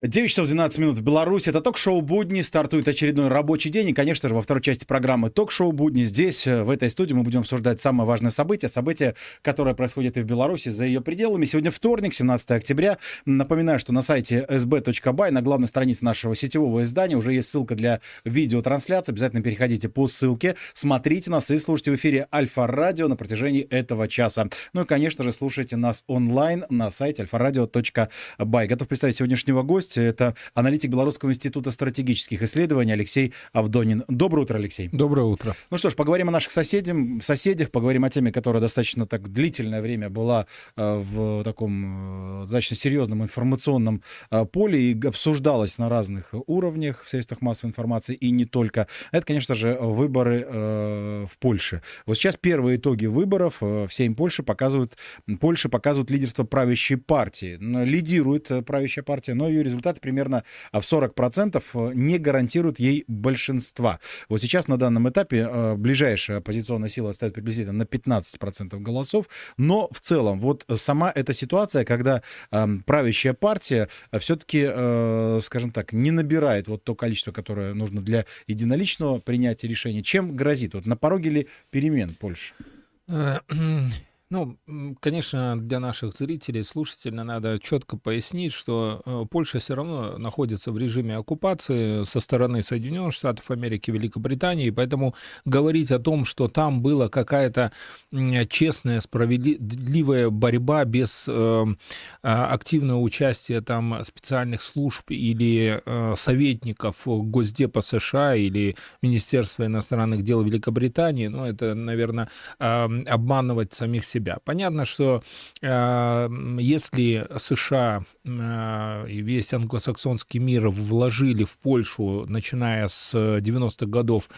9 часов 12 минут в Беларуси. Это ток-шоу «Будни». Стартует очередной рабочий день. И, конечно же, во второй части программы ток-шоу «Будни». Здесь, э, в этой студии, мы будем обсуждать самое важное событие. Событие, которое происходит и в Беларуси, за ее пределами. Сегодня вторник, 17 октября. Напоминаю, что на сайте sb.by, на главной странице нашего сетевого издания, уже есть ссылка для видеотрансляции. Обязательно переходите по ссылке, смотрите нас и слушайте в эфире Альфа-Радио на протяжении этого часа. Ну и, конечно же, слушайте нас онлайн на сайте alfaradio.by. Готов представить сегодняшнего гостя гости. Это аналитик Белорусского института стратегических исследований Алексей Авдонин. Доброе утро, Алексей. Доброе утро. Ну что ж, поговорим о наших соседях, соседях поговорим о теме, которая достаточно так длительное время была э, в таком э, достаточно серьезном информационном э, поле и обсуждалась на разных уровнях в средствах массовой информации и не только. Это, конечно же, выборы в Польше. Вот сейчас первые итоги выборов в Сейм Польши показывают, Польша показывает лидерство правящей партии. Лидирует правящая партия, но ее результаты результаты примерно в 40% э, не гарантируют ей большинства. Вот сейчас на данном этапе э, ближайшая оппозиционная сила стоит приблизительно на 15% голосов, но в целом вот сама эта ситуация, когда эм, правящая партия все-таки, э, скажем так, не набирает вот то количество, которое нужно для единоличного принятия решения, чем грозит? Вот на пороге ли перемен Польши? Ну, конечно, для наших зрителей, слушателей надо четко пояснить, что э, Польша все равно находится в режиме оккупации со стороны Соединенных Штатов Америки, Великобритании, и поэтому говорить о том, что там была какая-то честная, справедливая борьба без э, а, активного участия там специальных служб или э, советников Госдепа США или Министерства иностранных дел Великобритании, ну, это, наверное, обманывать самих себя себя. Понятно, что э, если США э, и весь англосаксонский мир вложили в Польшу, начиная с 90-х годов,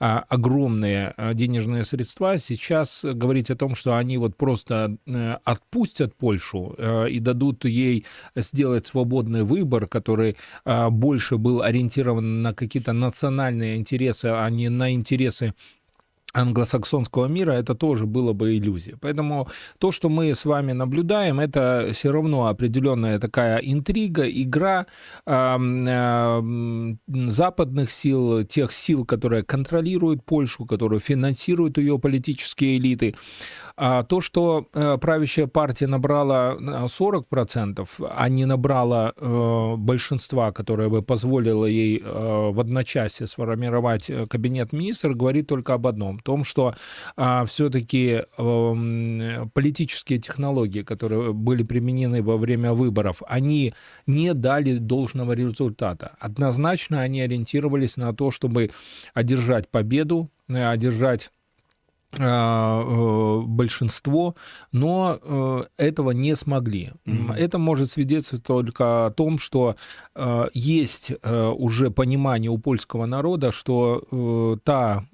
э, огромные э, денежные средства, сейчас говорить о том, что они вот просто э, отпустят Польшу э, и дадут ей сделать свободный выбор, который э, больше был ориентирован на какие-то национальные интересы, а не на интересы англосаксонского мира, это тоже было бы иллюзия. Поэтому то, что мы с вами наблюдаем, это все равно определенная такая интрига, игра э, э, западных сил, тех сил, которые контролируют Польшу, которые финансируют ее политические элиты. А то, что э, правящая партия набрала 40%, а не набрала э, большинства, которое бы позволило ей э, в одночасье сформировать э, кабинет министров, говорит только об одном том, что а, все-таки а, политические технологии, которые были применены во время выборов, они не дали должного результата. Однозначно они ориентировались на то, чтобы одержать победу, э, одержать большинство, но э, этого не смогли. Mm-hmm. Это может свидетельствовать только о том, что э, есть уже понимание у польского народа, что та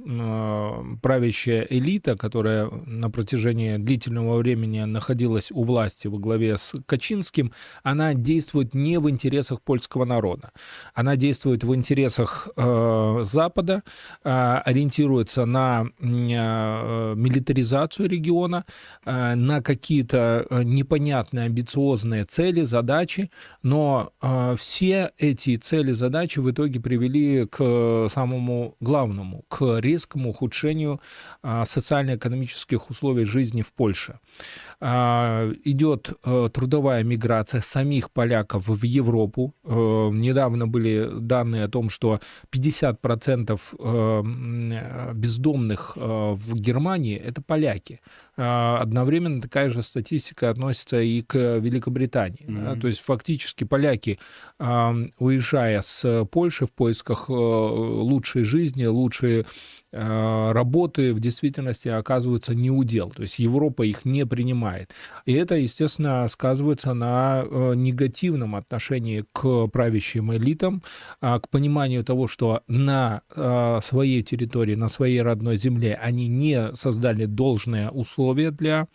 правящая элита, которая на протяжении длительного времени находилась у власти во главе с Качинским, она действует не в интересах польского народа. Она действует в интересах Запада, ориентируется на Э, милитаризацию региона, э, на какие-то э, непонятные амбициозные цели, задачи, но все эти цели, задачи в итоге привели к самому главному, к резкому ухудшению социально-экономических условий жизни в Польше. Идет трудовая миграция самих поляков в Европу. Недавно были данные о том, что 50% бездомных в Германии это поляки. А, одновременно такая же статистика относится и к Великобритании. Mm-hmm. Да? То есть фактически поляки, уезжая с Польши в поисках э, лучшей жизни, лучшей э, работы в действительности оказываются не удел. То есть Европа их не принимает. И это, естественно, сказывается на э, негативном отношении к правящим элитам, а, к пониманию того, что на своей территории, на своей родной земле они не создали должные условия условия для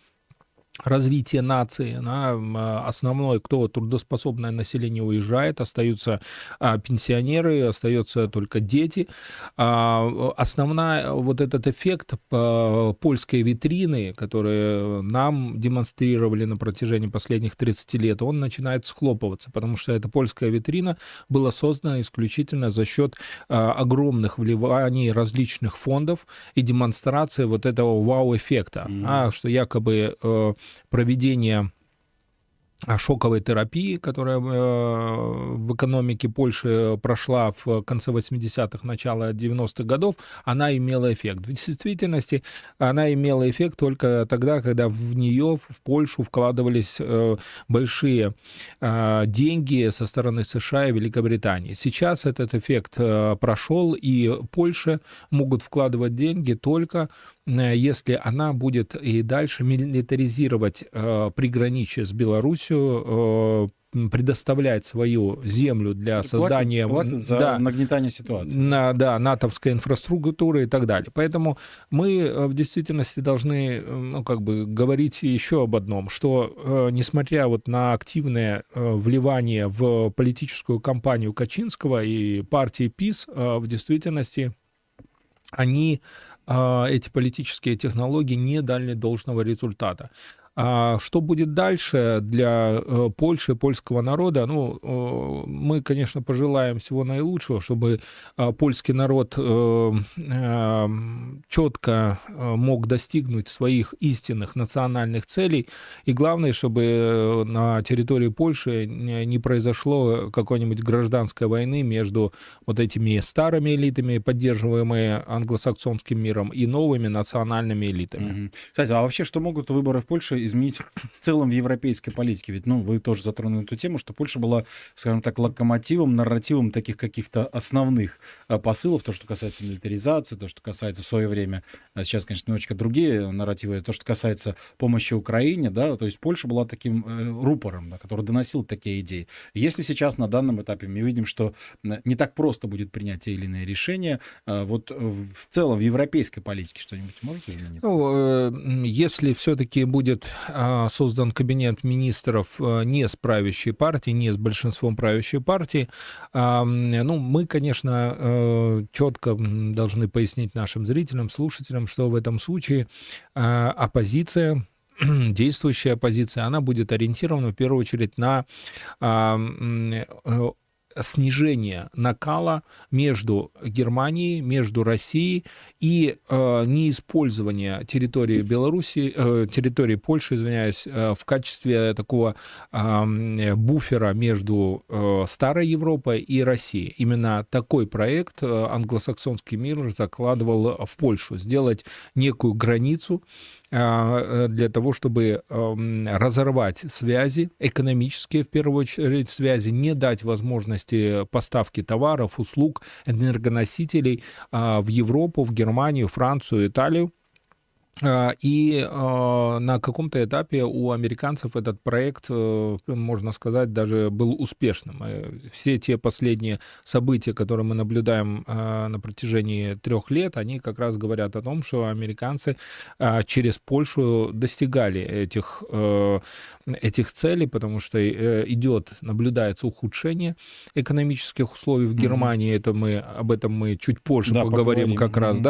развитие нации, на основной, кто трудоспособное население уезжает, остаются а, пенсионеры, остаются только дети. А, основная вот этот эффект а, польской витрины, который нам демонстрировали на протяжении последних 30 лет, он начинает схлопываться, потому что эта польская витрина была создана исключительно за счет огромных вливаний различных фондов и демонстрации вот этого вау-эффекта, mm-hmm. а, что якобы э, проведение шоковой терапии, которая э, в экономике Польши прошла в конце 80-х, начало 90-х годов, она имела эффект. В действительности она имела эффект только тогда, когда в нее, в Польшу, вкладывались э, большие э, деньги со стороны США и Великобритании. Сейчас этот эффект прошел, и Польша могут вкладывать деньги только если она будет и дальше милитаризировать э, приграничие с Белоруссией, э, предоставлять свою землю для создания... Платит, платит за да, нагнетание ситуации. На, да, натовской инфраструктуры и так далее. Поэтому мы э, в действительности должны ну, как бы говорить еще об одном, что э, несмотря вот на активное э, вливание в политическую кампанию Качинского и партии ПИС, э, в действительности они эти политические технологии не дали должного результата. А что будет дальше для э, Польши, польского народа? Ну, э, мы, конечно, пожелаем всего наилучшего, чтобы а, польский народ э, четко мог достигнуть своих истинных национальных целей. И главное, чтобы на территории Польши не произошло какой-нибудь гражданской войны между вот этими старыми элитами, поддерживаемыми англосаксонским миром, и новыми национальными элитами. Кстати, а вообще что могут выборы в Польше изменить в целом в европейской политике? Ведь, ну, вы тоже затронули эту тему, что Польша была, скажем так, локомотивом, нарративом таких каких-то основных а, посылов, то, что касается милитаризации, то, что касается в свое время, а сейчас, конечно, немножечко другие нарративы, то, что касается помощи Украине, да, то есть Польша была таким э, рупором, да, который доносил такие идеи. Если сейчас на данном этапе мы видим, что не так просто будет принять те или иные решения, а вот в целом в европейской политике что-нибудь может измениться? Ну, э, если все-таки будет создан кабинет министров а, не с правящей партии, не с большинством правящей партии. А, ну, мы, конечно, четко должны пояснить нашим зрителям, слушателям, что в этом случае оппозиция действующая оппозиция, она будет ориентирована в первую очередь на снижение накала между Германией, между Россией и э, неиспользование территории Беларуси, э, территории Польши, извиняюсь, э, в качестве такого э, буфера между э, старой Европой и Россией. Именно такой проект э, англосаксонский мир закладывал в Польшу, сделать некую границу для того, чтобы эм, разорвать связи, экономические в первую очередь связи, не дать возможности поставки товаров, услуг, энергоносителей а, в Европу, в Германию, Францию, Италию. А, и а, на каком-то этапе у американцев этот проект, э, можно сказать, даже был успешным. Все те последние события, которые мы наблюдаем а, на протяжении трех лет, они как раз говорят о том, что американцы через Польшу достигали этих, э, этих целей, потому что э, идет, наблюдается ухудшение экономических условий в Германии. Mm-hmm. Это мы, об этом мы чуть позже да, поговорим, поговорим как mm-hmm. раз,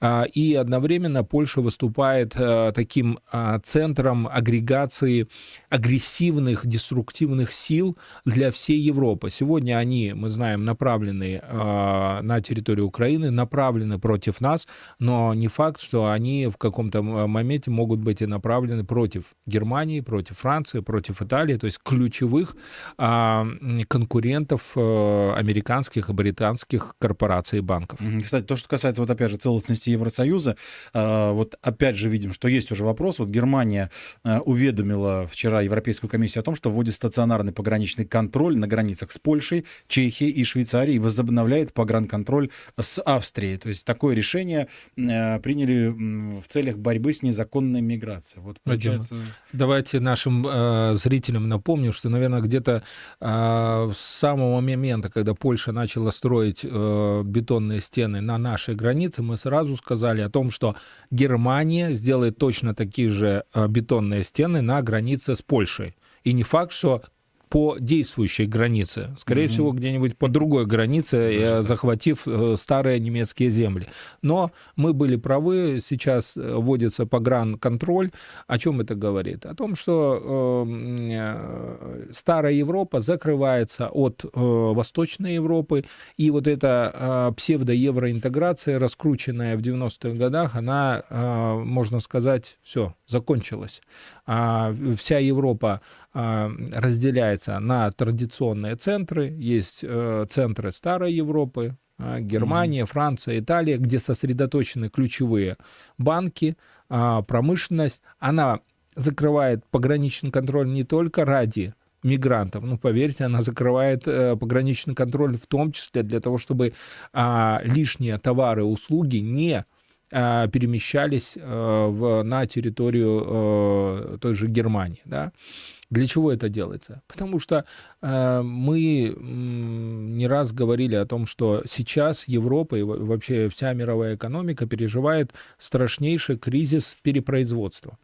да. И одновременно Польша выступает э, таким э, центром агрегации агрессивных, деструктивных сил для всей Европы. Сегодня они, мы знаем, направлены э, на территорию Украины, направлены против нас, но не факт, что они в каком-то моменте могут быть и направлены против Германии, против Франции, против Италии, то есть ключевых конкурентов американских и британских корпораций и банков. Кстати, то, что касается, вот опять же, целостности Евросоюза, вот опять же видим, что есть уже вопрос. Вот Германия э, уведомила вчера Европейскую комиссию о том, что вводит стационарный пограничный контроль на границах с Польшей, Чехией и Швейцарией возобновляет погранконтроль с Австрией. То есть такое решение э, приняли в целях борьбы с незаконной миграцией. Вот, получается... Давайте нашим э, зрителям напомню, что, наверное, где-то э, с самого момента, когда Польша начала строить э, бетонные стены на нашей границе, мы сразу сказали о том, что Германия Германия сделает точно такие же бетонные стены на границе с Польшей. И не факт, что по действующей границе, скорее mm-hmm. всего, где-нибудь по другой границе, mm-hmm. захватив э, старые немецкие земли. Но мы были правы, сейчас э, вводится погранконтроль. О чем это говорит? О том, что э, старая Европа закрывается от э, Восточной Европы, и вот эта э, псевдоевроинтеграция, раскрученная в 90-х годах, она, э, можно сказать, все, закончилась. А вся Европа а, разделяется на традиционные центры. Есть э, центры старой Европы, а, Германия, Франция, Италия, где сосредоточены ключевые банки, промышленность. Она закрывает пограничный контроль не только ради мигрантов. Ну, поверьте, она закрывает э, пограничный контроль в том числе для того, чтобы а, лишние товары услуги не перемещались а, в, на территорию а, той же Германии. Да? Для чего это делается? Потому что э, мы не раз говорили о том, что сейчас Европа и вообще вся мировая экономика переживает страшнейший кризис перепроизводства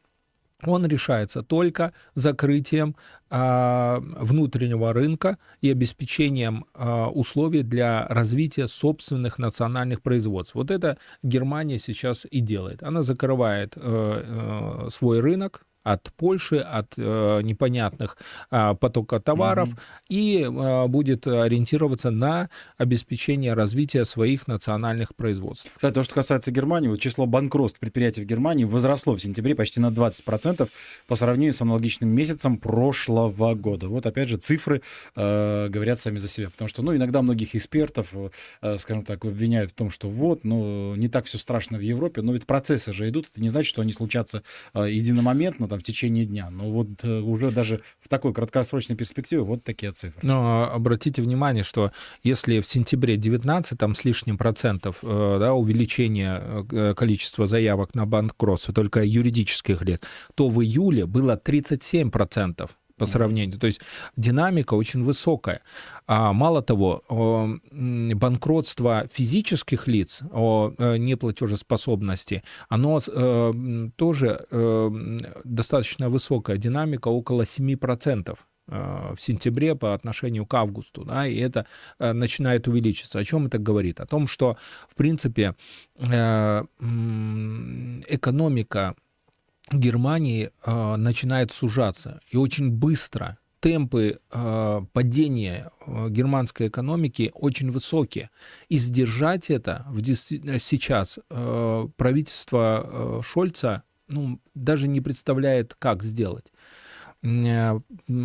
он решается только закрытием а, внутреннего рынка и обеспечением а, условий для развития собственных национальных производств. Вот это Германия сейчас и делает. Она закрывает э, э, свой рынок, от Польши, от э, непонятных э, потока товаров mm-hmm. и э, будет ориентироваться на обеспечение развития своих национальных производств. Кстати, то, что касается Германии, вот число банкротств предприятий в Германии возросло в сентябре почти на 20% по сравнению с аналогичным месяцем прошлого года. Вот опять же цифры э, говорят сами за себя, потому что ну, иногда многих экспертов, э, скажем так, обвиняют в том, что вот, ну, не так все страшно в Европе, но ведь процессы же идут, это не значит, что они случатся э, единомоментно, там, в течение дня. Но вот э, уже даже в такой краткосрочной перспективе вот такие цифры. Но обратите внимание, что если в сентябре 19 там с лишним процентов э, да, увеличение э, количества заявок на банкротство только юридических лиц, то в июле было 37 процентов по сравнению. То есть динамика очень высокая. А мало того, банкротство физических лиц о э, неплатежеспособности, оно э, тоже э, достаточно высокая динамика, около 7% в сентябре по отношению к августу, да, и это начинает увеличиться. О чем это говорит? О том, что, в принципе, экономика Германии э, начинает сужаться. И очень быстро темпы э, падения э, германской экономики очень высокие. И сдержать это в, сейчас э, правительство э, Шольца ну, даже не представляет, как сделать. Э,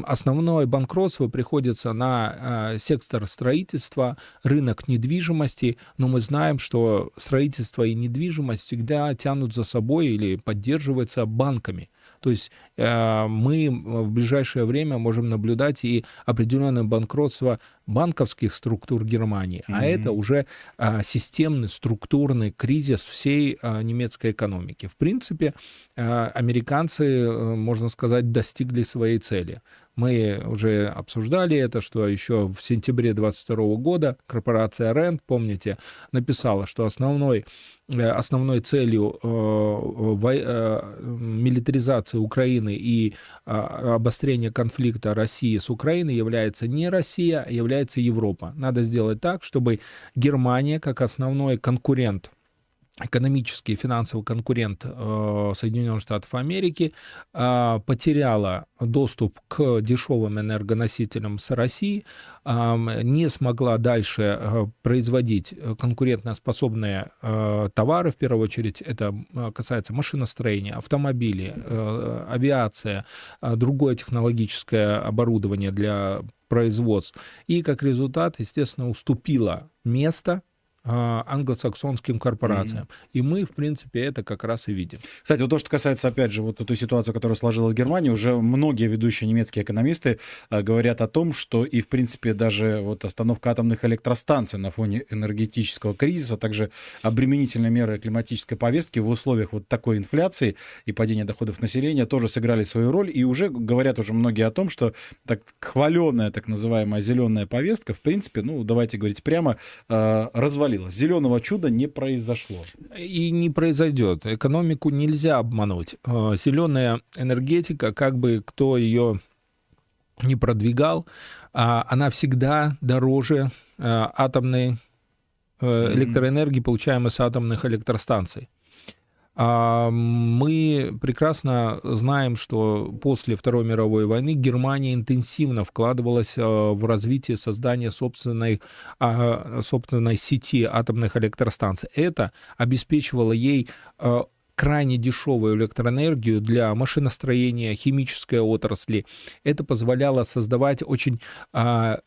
основное банкротство приходится на э, сектор строительства, рынок недвижимости, но мы знаем, что строительство и недвижимость всегда тянут за собой или поддерживаются банками. То есть э, мы в ближайшее время можем наблюдать и определенное банкротство банковских структур Германии, mm-hmm. а это уже э, системный структурный кризис всей э, немецкой экономики. В принципе, американцы, можно сказать, достигли своей цели. Мы уже обсуждали это, что еще в сентябре 2022 года корпорация Rent, помните, написала, что основной, э, основной целью э, э, милитаризации Украины и обострения конфликта России с Украиной является не Россия, а является Европа. Надо сделать так, чтобы Германия, как основной конкурент экономический и финансовый конкурент э, Соединенных Штатов Америки э, потеряла доступ к дешевым энергоносителям с России, э, не смогла дальше э, производить конкурентоспособные э, товары, в первую очередь это касается машиностроения, автомобилей, э, авиация, э, другое технологическое оборудование для производств. И как результат, естественно, уступила место англосаксонским корпорациям. Mm-hmm. И мы, в принципе, это как раз и видим. Кстати, вот то, что касается, опять же, вот той ситуации, которая сложилась в Германии, уже многие ведущие немецкие экономисты а, говорят о том, что и, в принципе, даже вот остановка атомных электростанций на фоне энергетического кризиса, а также обременительные меры климатической повестки в условиях вот такой инфляции и падения доходов населения тоже сыграли свою роль. И уже говорят уже многие о том, что так хваленная, так называемая зеленая повестка, в принципе, ну, давайте говорить прямо, развалилась провалилась. Зеленого чуда не произошло. И не произойдет. Экономику нельзя обмануть. Э, Зеленая энергетика, как бы кто ее не продвигал, а, она всегда дороже э, атомной электроэнергии, получаемой с атомных электростанций. А, мы прекрасно знаем, что после Второй мировой войны Германия интенсивно вкладывалась а, в развитие создания собственной, а, собственной сети атомных электростанций. Это обеспечивало ей крайне дешевую электроэнергию для машиностроения, химической отрасли. Это позволяло создавать очень а,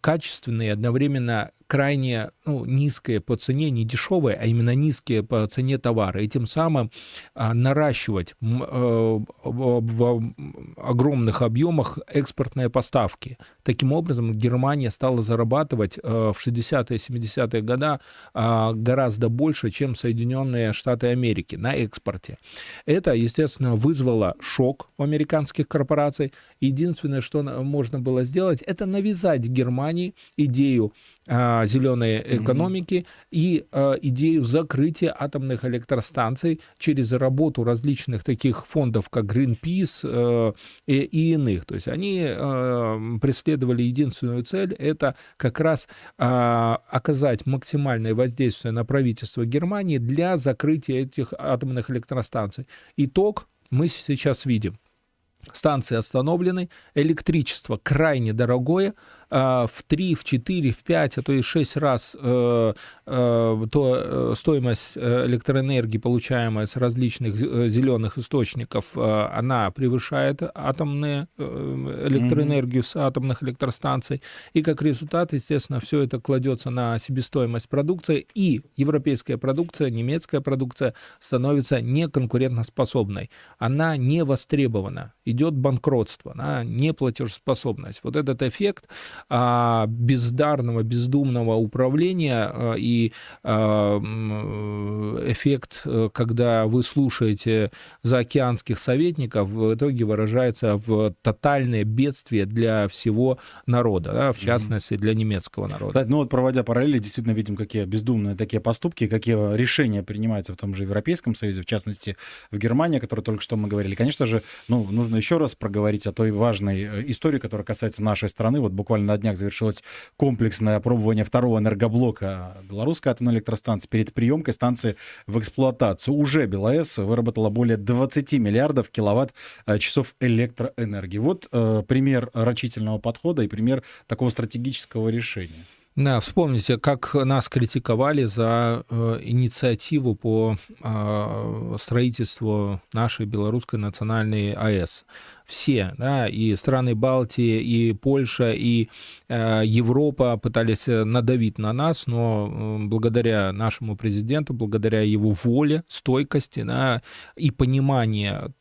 качественные, одновременно крайне ну, низкие по цене, не дешевые, а именно низкие по цене товары, и тем самым а, наращивать э, в огромных объемах экспортные поставки. Таким образом, Германия стала зарабатывать э, в 60-е, 70-е годы гораздо больше, чем Соединенные Штаты Америки на экспорте. Это, естественно, вызвало шок у американских корпораций. Единственное, что можно было сделать, это навязать Германии идею зеленой экономики mm-hmm. и а, идею закрытия атомных электростанций через работу различных таких фондов, как Greenpeace э, и, и иных. То есть они э, преследовали единственную цель, это как раз оказать максимальное воздействие на правительство Германии для закрытия этих атомных электростанций. Итог мы сейчас видим. Станции остановлены, электричество крайне дорогое, в 3, в 4, в 5, а то и 6 раз э, э, то э, стоимость электроэнергии, получаемая с различных зеленых источников, она превышает атомные электроэнергию с атомных электростанций. И как результат, естественно, все это кладется на себестоимость продукции, и европейская продукция, немецкая продукция становится неконкурентоспособной. Она не востребована, идет банкротство, она неплатежеспособность. Вот этот эффект, бездарного, бездумного управления а, и а, эффект, э, когда вы слушаете заокеанских советников, в итоге выражается в тотальное бедствие для всего народа, да, в частности для немецкого народа. Кстати, ну вот проводя параллели, действительно видим, какие бездумные такие поступки, какие решения принимаются в том же Европейском Союзе, в частности в Германии, о которой только что мы говорили. Конечно же, ну, нужно еще раз проговорить о той важной э, истории, которая касается нашей страны. Вот буквально на днях завершилось комплексное опробование второго энергоблока белорусской атомной электростанции перед приемкой станции в эксплуатацию. Уже БелАЭС выработала более 20 миллиардов киловатт-часов э, электроэнергии. Вот э, пример рачительного подхода и пример такого стратегического решения. Да, вспомните, как нас критиковали за э, инициативу по э, строительству нашей белорусской национальной АЭС. Все, да, и страны Балтии, и Польша, и э, Европа пытались надавить на нас, но э, благодаря нашему президенту, благодаря его воле, стойкости да, и пониманию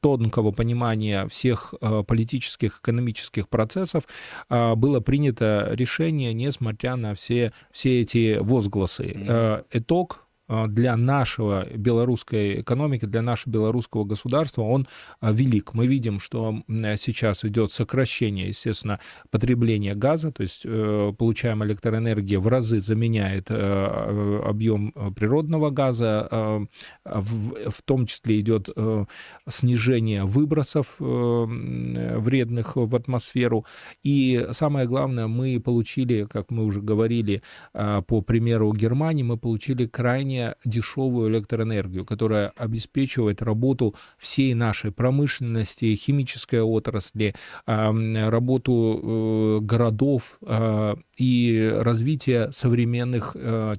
тонкого понимания всех э, политических, экономических процессов э, было принято решение, несмотря на все, все эти возгласы. Mm-hmm. Итог для нашего белорусской экономики, для нашего белорусского государства, он а, велик. Мы видим, что сейчас идет сокращение, естественно, потребления газа, то есть э, получаемая электроэнергия в разы заменяет э, объем природного газа, в том числе идет э, снижение выбросов вредных в атмосферу. И самое главное, мы получили, как мы уже говорили, по примеру Германии, мы получили крайне менее дешевую электроэнергию, которая обеспечивает работу всей нашей промышленности, химической отрасли, работу э, городов э, и развитие современных э,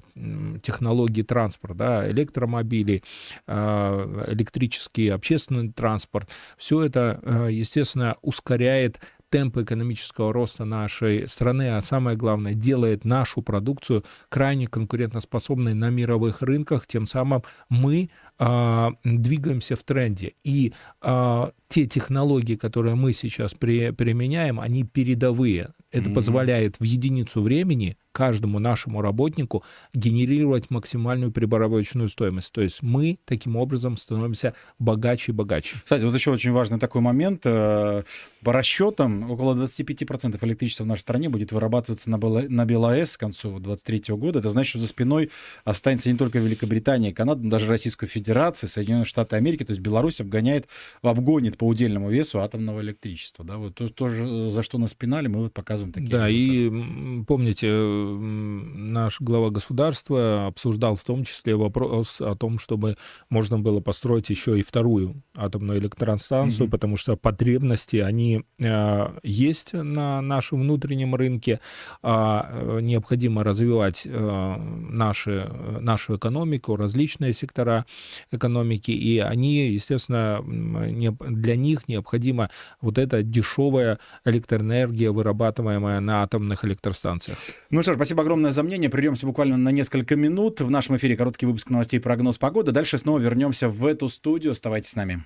технологий транспорта, электромобили, электрический общественный транспорт. Все это, естественно, ускоряет темпы экономического роста нашей страны, а самое главное, делает нашу продукцию крайне конкурентоспособной на мировых рынках, тем самым мы э, двигаемся в тренде. И э, те технологии, которые мы сейчас при, применяем, они передовые. Это mm-hmm. позволяет в единицу времени каждому нашему работнику генерировать максимальную прибавочную стоимость. То есть мы таким образом становимся богаче и богаче. Кстати, вот еще очень важный такой момент. Э, по расчетам, около 25% электричества в нашей стране будет вырабатываться на, на БелАЭС к концу 2023 года. Это значит, что за спиной останется не только Великобритания, Канада, но даже Российская Федерация, Соединенные Штаты Америки. То есть Беларусь обгоняет, обгонит по удельному весу атомного электричества. Да? Вот то, то, за что нас пинали, мы вот показываем такие Да, результаты. и помните, наш глава государства обсуждал в том числе вопрос о том, чтобы можно было построить еще и вторую атомную электростанцию, mm-hmm. потому что потребности, они э, есть на нашем внутреннем рынке, а э, необходимо развивать э, наши, нашу экономику, различные сектора экономики, и они, естественно, для них необходима вот эта дешевая электроэнергия, вырабатываемая на атомных электростанциях. Ну что ж, спасибо огромное за мнение. Придемся буквально на несколько минут. В нашем эфире короткий выпуск новостей прогноз погоды. Дальше снова вернемся в эту студию. Оставайтесь с нами.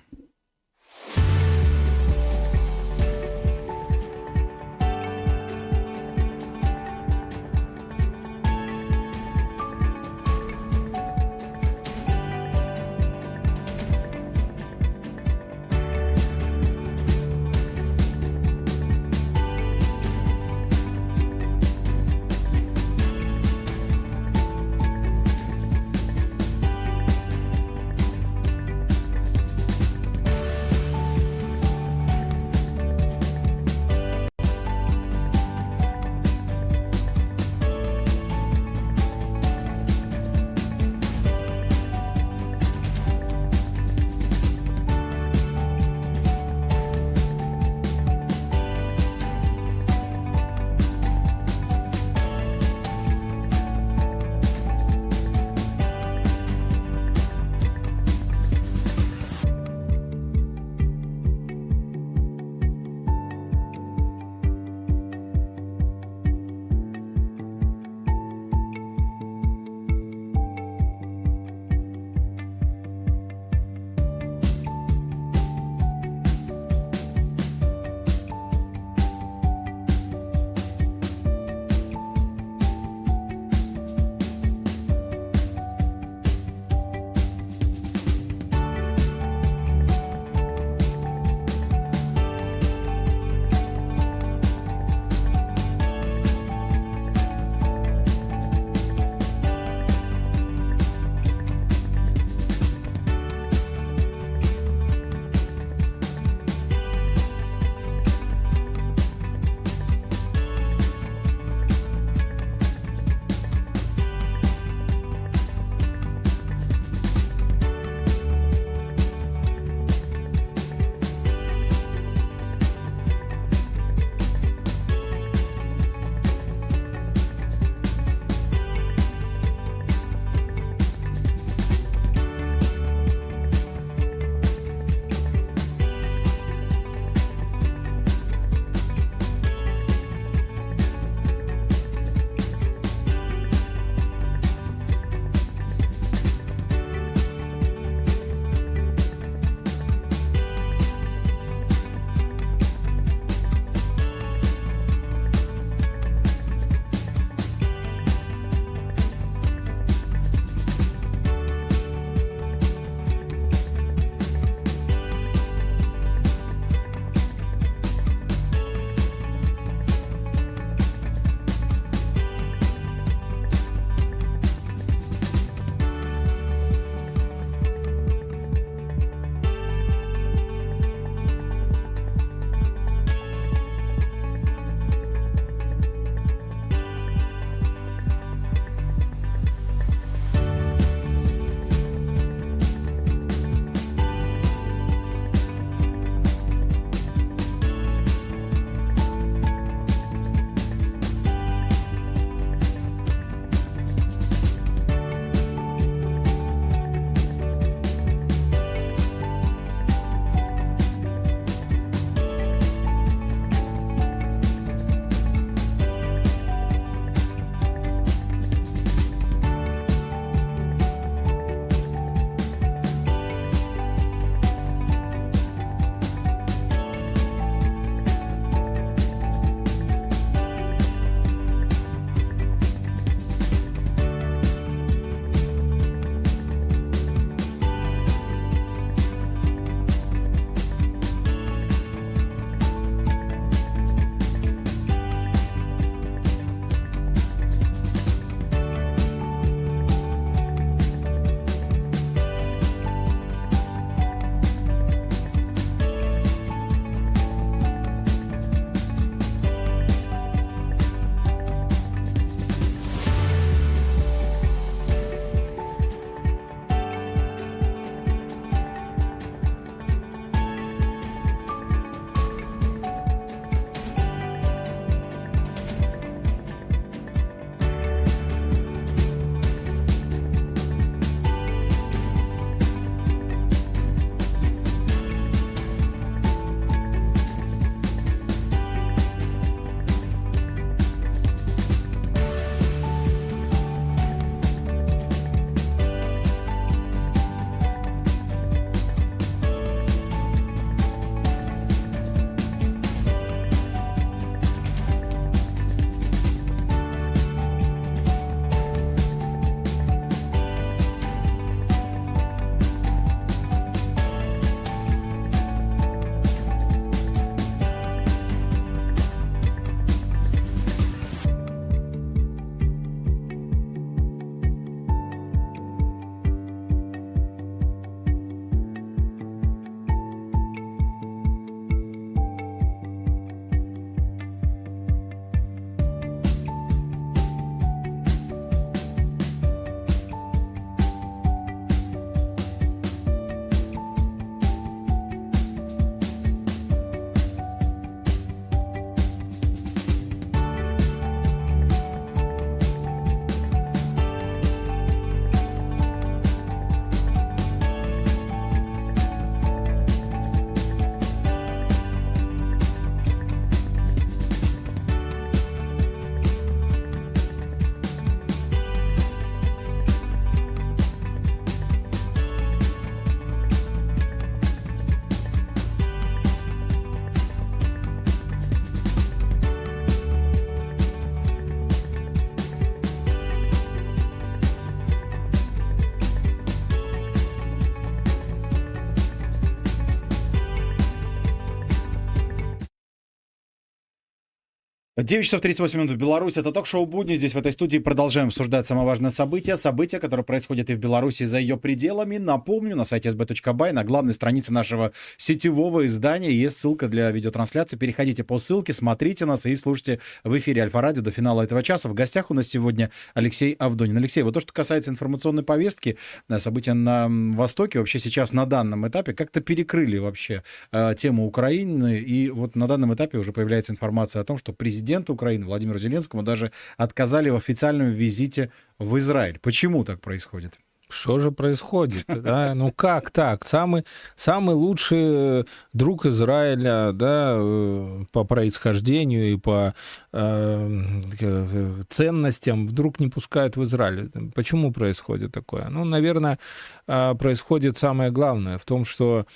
9 часов 38 минут в Беларуси. Это ток-шоу «Будни». Здесь в этой студии продолжаем обсуждать самое важное событие. События, которые происходят и в Беларуси, и за ее пределами. Напомню, на сайте sb.by, на главной странице нашего сетевого издания есть ссылка для видеотрансляции. Переходите по ссылке, смотрите нас и слушайте в эфире Альфа-Радио до финала этого часа. В гостях у нас сегодня Алексей Авдонин. Алексей, вот то, что касается информационной повестки, события на Востоке, вообще сейчас на данном этапе как-то перекрыли вообще э, тему Украины. И вот на данном этапе уже появляется информация о том, что президент президенту Украины Владимиру Зеленскому даже отказали в официальном визите в Израиль. Почему так происходит? Что же происходит? Да? Ну как так? Самый, самый лучший друг Израиля да, э, по происхождению и по э, ценностям вдруг не пускают в Израиль. Почему происходит такое? Ну, наверное, э, происходит самое главное в том, что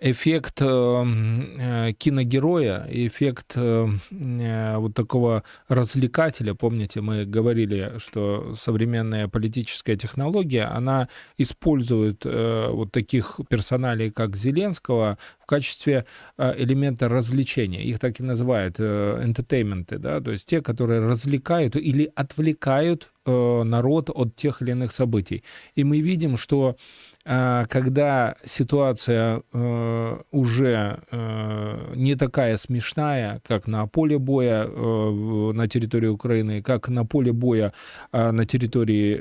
эффект э, э, киногероя, эффект э, вот такого развлекателя. Помните, мы говорили, что современная политическая технология, она использует вот таких персоналей, как Зеленского, в качестве элемента развлечения. Их так и называют entertainment, да, то есть те, которые развлекают или отвлекают народ от тех или иных событий. И мы видим, что когда ситуация э, уже э, не такая смешная, как на поле боя э, на территории Украины, как на поле боя на территории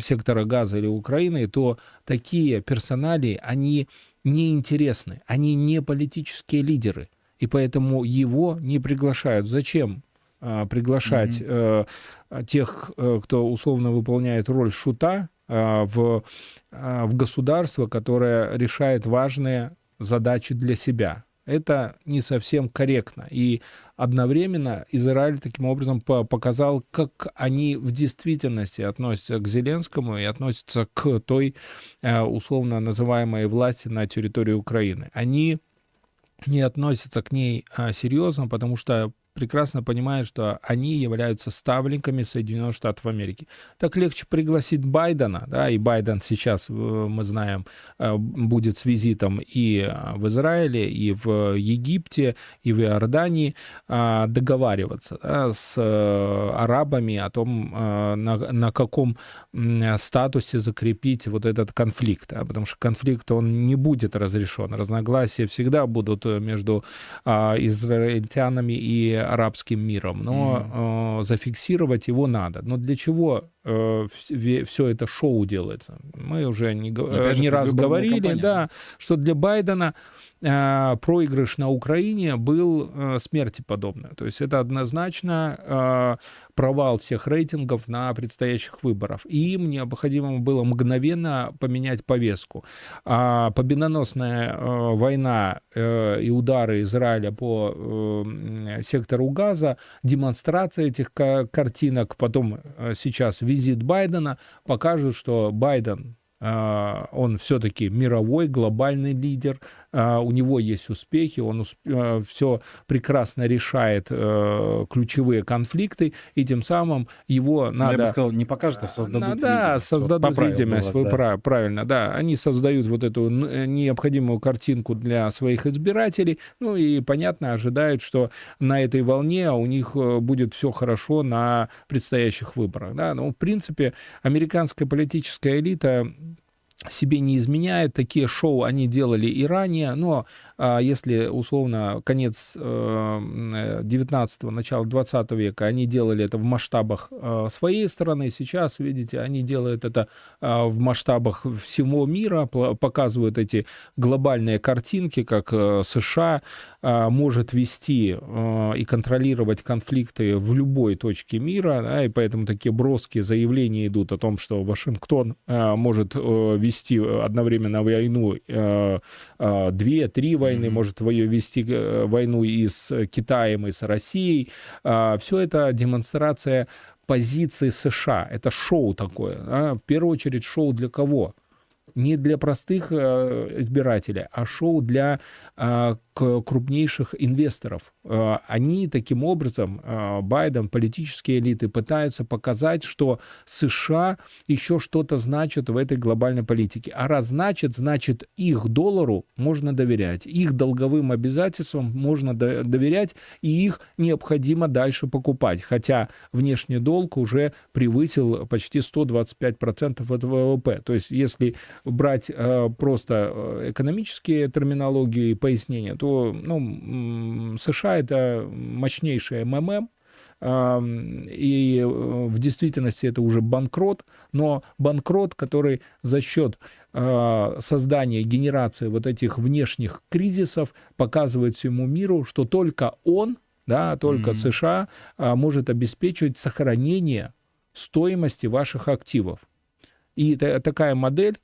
сектора Газа или Украины, то такие персонали, они неинтересны, они не политические лидеры, и поэтому его не приглашают. Зачем? А, приглашать mm-hmm. тех, кто условно выполняет роль шута, а, в, а, в государство, которое решает важные задачи для себя. Это не совсем корректно. И одновременно Израиль таким образом показал, как они в действительности относятся к Зеленскому и относятся к той а, условно называемой власти на территории Украины. Они не относятся к ней серьезно, потому что прекрасно понимают, что они являются ставленниками Соединенных Штатов Америки. Так легче пригласить Байдена, да, и Байден сейчас, э, мы знаем, э, будет с визитом и э, в Израиле, и в Египте, и в Иордании договариваться да, с арабами о том, на, на каком статусе закрепить вот этот конфликт, да, потому что конфликт, он не будет разрешен. Разногласия всегда будут между израильтянами и арабским миром, но mm. э, зафиксировать его надо. Но для чего все это шоу делается? Мы уже не, э, не раз говорили, компания. да, что для Байдена э, проигрыш на Украине был э, смерти подобный. То есть это однозначно э, провал всех рейтингов на предстоящих выборах. И им необходимо было мгновенно поменять повестку. А победоносная э, война э, и удары Израиля по э, сектору Газа, демонстрация этих картинок, потом э, сейчас визит Байдена покажут, что Байден а, он все-таки мировой, глобальный лидер, у него есть успехи, он а, все прекрасно решает э, ключевые конфликты, и тем самым его надо... Я бы сказал, не покажут, а создадут да, видимость. создадут вот видимость, вас, вы да. правильно, да. Они создают вот эту необходимую картинку для своих избирателей, ну и, понятно, ожидают, что на этой волне у них э, будет все хорошо на предстоящих выборах. Да? Но, в принципе, американская политическая элита себе не изменяет. Такие шоу они делали и ранее, но а если условно конец 19-го, э, начало 20 века, они делали это в масштабах э, своей страны, сейчас, видите, они делают это э, в масштабах всего мира, показывают эти глобальные картинки, как США может вести и контролировать конфликты в любой точке мира, да, и поэтому такие броские заявления идут о том, что Вашингтон может вести одновременно войну две-три войны, mm-hmm. может вести э, войну и с Китаем, и с Россией. А, Все это демонстрация позиции США. Это шоу такое. В первую очередь шоу для кого? не для простых э, избирателей, а шоу для а, крупнейших инвесторов. Э, они таким образом, э, Байден, политические элиты пытаются показать, что США еще что-то значит в этой глобальной политике. А раз значит, значит их доллару можно доверять, их долговым обязательствам можно доверять, и их необходимо дальше покупать. Хотя внешний долг уже превысил почти 125% от ВВП. То есть если брать э, просто экономические терминологии и пояснения, то ну, США это мощнейшая МММ, и э, в действительности это уже банкрот, но банкрот, который за счет а, создания, генерации вот этих внешних кризисов показывает всему миру, что только он, да, только mm-hmm. США а, может обеспечивать сохранение стоимости ваших активов. И такая модель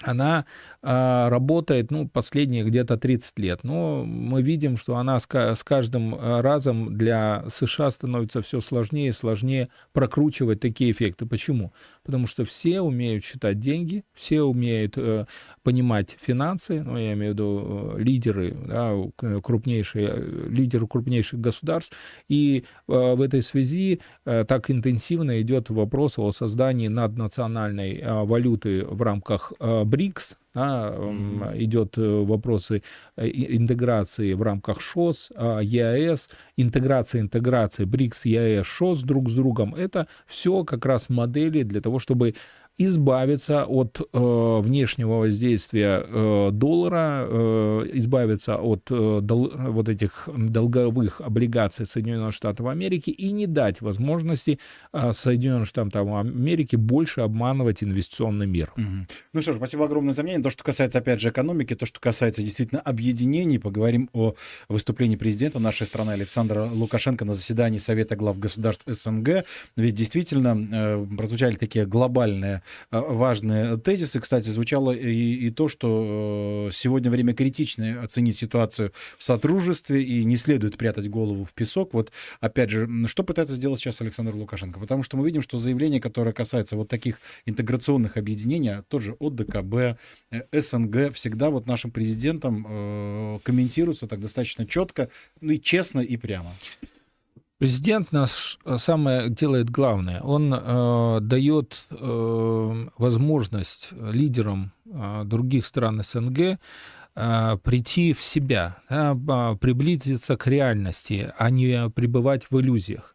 она э, работает, ну, последние где-то 30 лет. Но мы видим, что она с, с каждым разом для США становится все сложнее и сложнее прокручивать такие эффекты. Почему? Потому что все умеют считать деньги, все умеют э, понимать финансы, ну, я имею в виду э, лидеры, да, крупнейшие, э, лидеры крупнейших государств. И э, в этой связи э, так интенсивно идет вопрос о создании наднациональной э, валюты в рамках э, БРИКС, да, mm-hmm. идет э, вопросы э, интеграции в рамках ШОС, а, ЕАЭС, интеграция интеграции БРИКС, ЕАЭС, ШОС друг с другом. Это все как раз модели для того, чтобы избавиться от э, внешнего воздействия э, доллара, э, избавиться от э, дол, вот этих долговых облигаций Соединенных Штатов Америки и не дать возможности э, Соединенным Штатам Америки больше обманывать инвестиционный мир. Угу. Ну что ж, спасибо огромное за мнение. То, что касается, опять же, экономики, то, что касается действительно объединений, поговорим о выступлении президента нашей страны Александра Лукашенко на заседании Совета глав государств СНГ. Ведь действительно э, прозвучали такие глобальные Э, важные тезисы. Кстати, звучало и, и то, что э, сегодня время критичное оценить ситуацию в сотрудничестве и не следует прятать голову в песок. Вот, опять же, что пытается сделать сейчас Александр Лукашенко? Потому что мы видим, что заявление, которое касается вот таких интеграционных объединений, тот же от ДКБ, э, СНГ, всегда вот нашим президентом комментируется так достаточно четко, ну и честно и прямо. Президент нас э, самое делает главное. Он э, дает э, возможность лидерам э, других стран СНГ э, прийти в себя, да, приблизиться к реальности, а не пребывать в иллюзиях.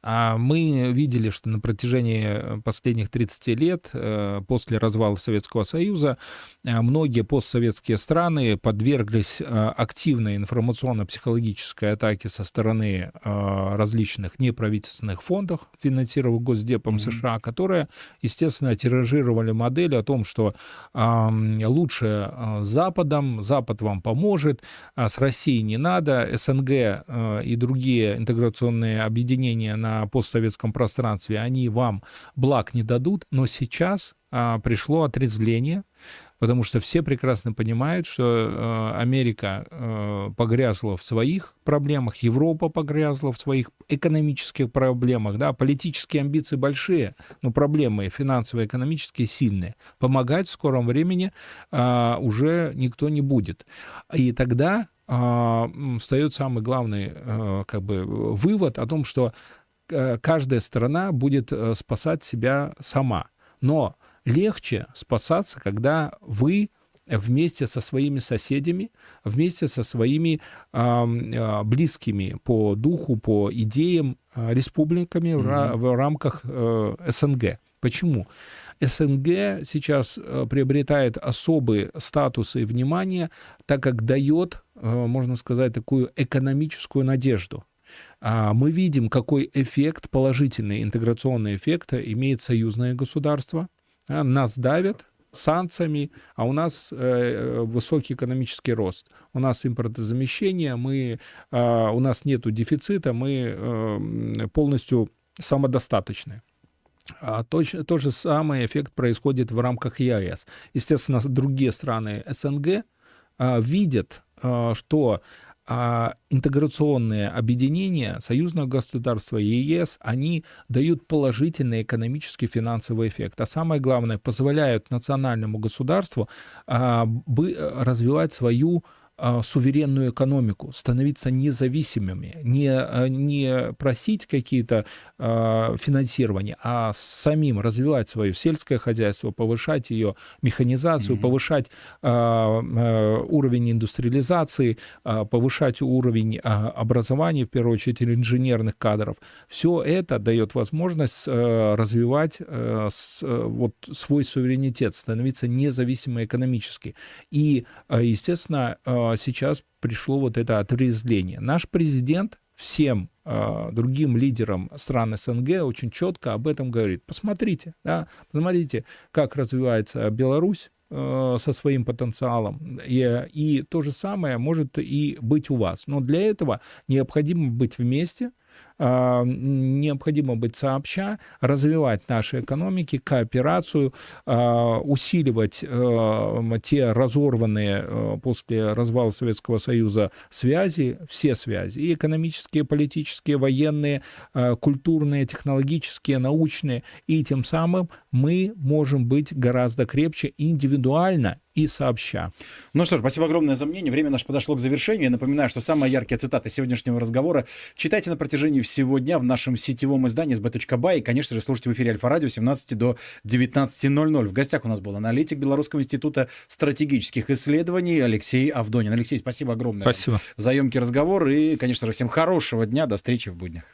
А мы видели, что на протяжении последних 30 лет э, после развала Советского Союза э, многие постсоветские страны подверглись э, активной информационно-психологической атаке со стороны различных неправительственных фондов, финансированных Госдепом mm-hmm. США, которые, естественно, тиражировали модель о том, что лучше с Западом, Запад вам поможет, а с Россией не надо, СНГ и другие интеграционные объединения на на постсоветском пространстве, они вам благ не дадут, но сейчас а, пришло отрезвление, потому что все прекрасно понимают, что э, Америка э, погрязла в своих проблемах, Европа погрязла в своих экономических проблемах, да, политические амбиции большие, но проблемы финансовые, экономические сильные. Помогать в скором времени э, уже никто не будет. И тогда встает самый главный как бы вывод о том, что Э, каждая страна будет э, спасать себя сама. Но легче спасаться, когда вы вместе со своими соседями, вместе со своими э, близкими по духу, по идеям э, республиками mm-hmm. в, в рамках э, СНГ. Почему? СНГ сейчас приобретает особый статус и внимание, так как дает, можно сказать, такую экономическую надежду. А, мы видим, какой эффект, положительный интеграционный эффект имеет союзное государство. А, нас давят, санкциями, а у нас э, высокий экономический рост. У нас импортозамещение, мы, э, у нас нет дефицита, мы э, полностью самодостаточны. А то, то же самый эффект происходит в рамках ЕАЭС. Естественно, другие страны СНГ видят, э, что а интеграционные объединения союзного государства и ЕС, они дают положительный экономический финансовый эффект. А самое главное, позволяют национальному государству а, бы, развивать свою э, суверенную экономику, становиться независимыми, не, э, не просить какие-то э, финансирования, а самим развивать свое сельское хозяйство, повышать ее механизацию, mm-hmm. повышать уровень индустриализации, повышать уровень образования, в первую очередь инженерных кадров. Все это дает возможность э, развивать э, э, вот свой суверенитет, становиться независимой экономически. И, естественно, сейчас пришло вот это отрезвление. Наш президент всем э, другим лидерам стран СНГ очень четко об этом говорит. Посмотрите, да, посмотрите, как развивается Беларусь, со своим потенциалом. И, и то же самое может и быть у вас. Но для этого необходимо быть вместе, а, необходимо быть сообща, развивать наши экономики, кооперацию, а, усиливать э, те разорванные э, после развала Советского Союза связи, все связи, и экономические, политические, военные, э, культурные, технологические, научные, и тем самым мы можем быть гораздо крепче индивидуально и сообща. Ну что ж, спасибо огромное за мнение. Время наше подошло к завершению. Я напоминаю, что самые яркие цитаты сегодняшнего разговора читайте на протяжении всего дня в нашем сетевом издании sb.by. И, конечно же, слушайте в эфире Альфа-радио 17 до 19.00. В гостях у нас был аналитик Белорусского института стратегических исследований Алексей Авдонин. Алексей, спасибо огромное спасибо. за емкий разговор. И, конечно же, всем хорошего дня. До встречи в буднях.